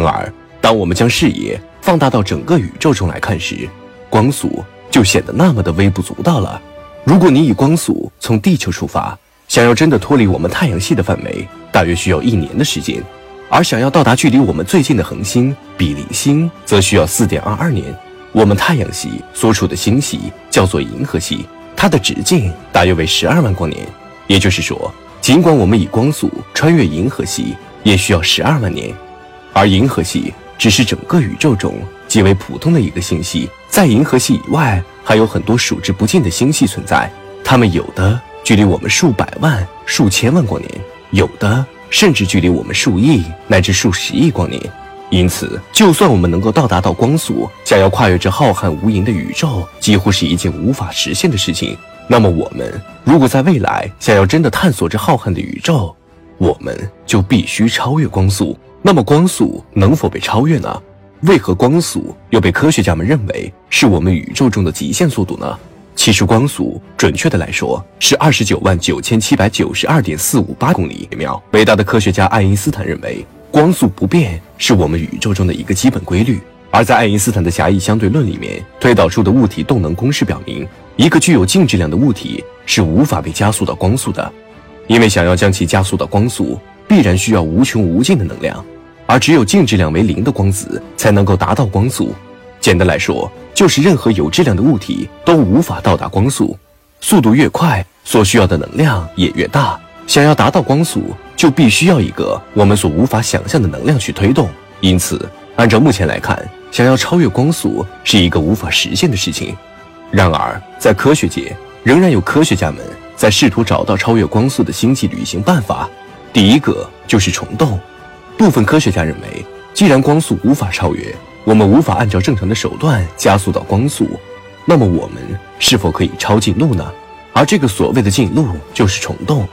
然而，当我们将视野放大到整个宇宙中来看时，光速就显得那么的微不足道了。如果你以光速从地球出发，想要真的脱离我们太阳系的范围，大约需要一年的时间；而想要到达距离我们最近的恒星比邻星，则需要四点二二年。我们太阳系所处的星系叫做银河系，它的直径大约为十二万光年。也就是说，尽管我们以光速穿越银河系，也需要十二万年。而银河系只是整个宇宙中极为普通的一个星系，在银河系以外，还有很多数之不尽的星系存在，它们有的距离我们数百万、数千万光年，有的甚至距离我们数亿乃至数十亿光年。因此，就算我们能够到达到光速，想要跨越这浩瀚无垠的宇宙，几乎是一件无法实现的事情。那么，我们如果在未来想要真的探索这浩瀚的宇宙，我们就必须超越光速。那么光速能否被超越呢？为何光速又被科学家们认为是我们宇宙中的极限速度呢？其实光速准确的来说是二十九万九千七百九十二点四五八公里每秒。伟大的科学家爱因斯坦认为光速不变是我们宇宙中的一个基本规律。而在爱因斯坦的狭义相对论里面推导出的物体动能公式表明，一个具有静质量的物体是无法被加速到光速的，因为想要将其加速到光速，必然需要无穷无尽的能量。而只有净质量为零的光子才能够达到光速。简单来说，就是任何有质量的物体都无法到达光速。速度越快，所需要的能量也越大。想要达到光速，就必须要一个我们所无法想象的能量去推动。因此，按照目前来看，想要超越光速是一个无法实现的事情。然而，在科学界，仍然有科学家们在试图找到超越光速的星际旅行办法。第一个就是虫洞。部分科学家认为，既然光速无法超越，我们无法按照正常的手段加速到光速，那么我们是否可以抄近路呢？而这个所谓的近路就是虫洞。